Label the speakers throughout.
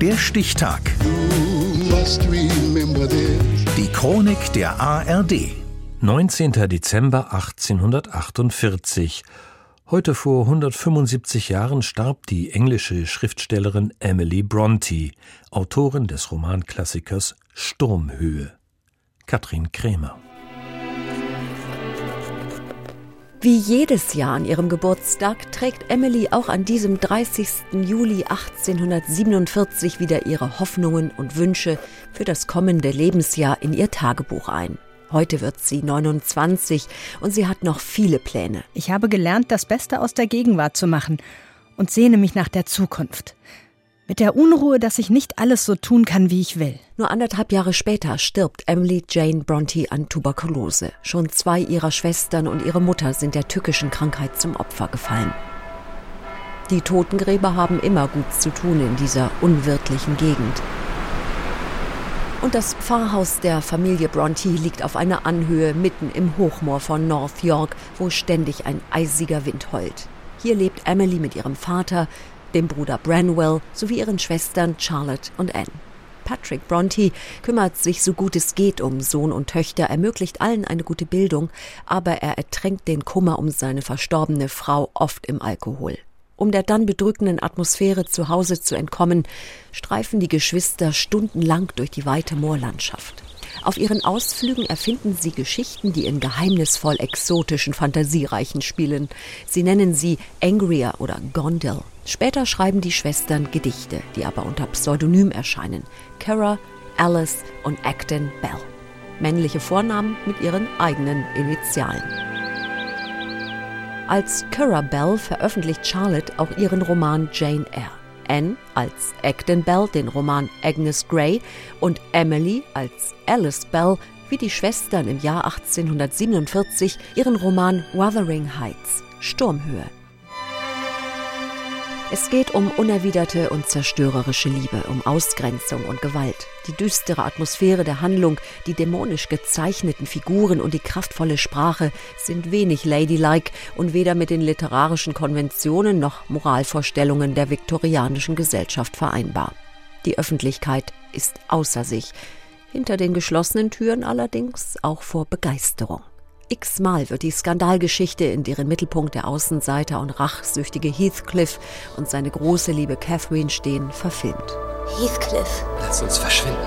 Speaker 1: Der Stichtag. Die Chronik der ARD.
Speaker 2: 19. Dezember 1848. Heute vor 175 Jahren starb die englische Schriftstellerin Emily Brontë, Autorin des Romanklassikers Sturmhöhe. Katrin Krämer.
Speaker 3: Wie jedes Jahr an ihrem Geburtstag trägt Emily auch an diesem 30. Juli 1847 wieder ihre Hoffnungen und Wünsche für das kommende Lebensjahr in ihr Tagebuch ein. Heute wird sie 29 und sie hat noch viele Pläne.
Speaker 4: Ich habe gelernt, das Beste aus der Gegenwart zu machen und sehne mich nach der Zukunft. Mit der Unruhe, dass ich nicht alles so tun kann, wie ich will.
Speaker 3: Nur anderthalb Jahre später stirbt Emily Jane Bronte an Tuberkulose. Schon zwei ihrer Schwestern und ihre Mutter sind der tückischen Krankheit zum Opfer gefallen. Die Totengräber haben immer gut zu tun in dieser unwirtlichen Gegend. Und das Pfarrhaus der Familie Bronte liegt auf einer Anhöhe mitten im Hochmoor von North York, wo ständig ein eisiger Wind heult. Hier lebt Emily mit ihrem Vater, dem Bruder Branwell sowie ihren Schwestern Charlotte und Anne. Patrick Bronte kümmert sich so gut es geht um Sohn und Töchter, ermöglicht allen eine gute Bildung, aber er ertränkt den Kummer um seine verstorbene Frau oft im Alkohol. Um der dann bedrückenden Atmosphäre zu Hause zu entkommen, streifen die Geschwister stundenlang durch die weite Moorlandschaft. Auf ihren Ausflügen erfinden sie Geschichten, die in geheimnisvoll exotischen Fantasiereichen spielen. Sie nennen sie Angrier oder Gondel. Später schreiben die Schwestern Gedichte, die aber unter Pseudonym erscheinen. Kara, Alice und Acton Bell. Männliche Vornamen mit ihren eigenen Initialen. Als Curra Bell veröffentlicht Charlotte auch ihren Roman Jane Eyre. Anne als Acton Bell den Roman Agnes Grey und Emily als Alice Bell wie die Schwestern im Jahr 1847 ihren Roman Wuthering Heights Sturmhöhe. Es geht um unerwiderte und zerstörerische Liebe, um Ausgrenzung und Gewalt. Die düstere Atmosphäre der Handlung, die dämonisch gezeichneten Figuren und die kraftvolle Sprache sind wenig ladylike und weder mit den literarischen Konventionen noch Moralvorstellungen der viktorianischen Gesellschaft vereinbar. Die Öffentlichkeit ist außer sich, hinter den geschlossenen Türen allerdings auch vor Begeisterung. X-mal wird die Skandalgeschichte, in deren Mittelpunkt der Außenseiter und rachsüchtige Heathcliff und seine große Liebe Catherine stehen, verfilmt.
Speaker 5: Heathcliff.
Speaker 6: Lass uns verschwinden.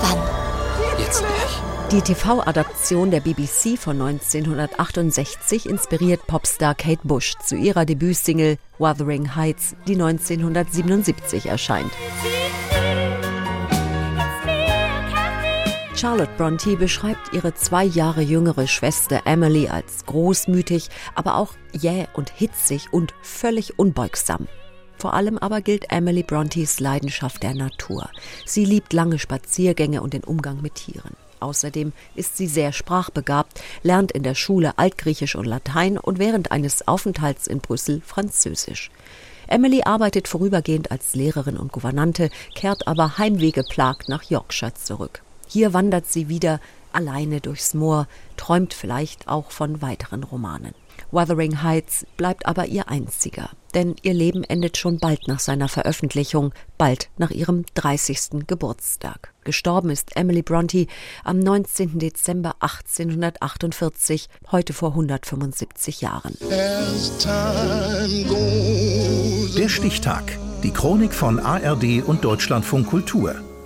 Speaker 5: Wann?
Speaker 6: Jetzt gleich.
Speaker 3: Die TV-Adaption der BBC von 1968 inspiriert Popstar Kate Bush zu ihrer Debütsingle Wuthering Heights, die 1977 erscheint. Charlotte Bronte beschreibt ihre zwei Jahre jüngere Schwester Emily als großmütig, aber auch jäh und hitzig und völlig unbeugsam. Vor allem aber gilt Emily Brontes Leidenschaft der Natur. Sie liebt lange Spaziergänge und den Umgang mit Tieren. Außerdem ist sie sehr sprachbegabt, lernt in der Schule Altgriechisch und Latein und während eines Aufenthalts in Brüssel Französisch. Emily arbeitet vorübergehend als Lehrerin und Gouvernante, kehrt aber heimwehgeplagt nach Yorkshire zurück. Hier wandert sie wieder alleine durchs Moor, träumt vielleicht auch von weiteren Romanen. Wuthering Heights bleibt aber ihr einziger, denn ihr Leben endet schon bald nach seiner Veröffentlichung, bald nach ihrem 30. Geburtstag. Gestorben ist Emily Bronte am 19. Dezember 1848, heute vor 175 Jahren.
Speaker 1: Der Stichtag. Die Chronik von ARD und Deutschlandfunk Kultur.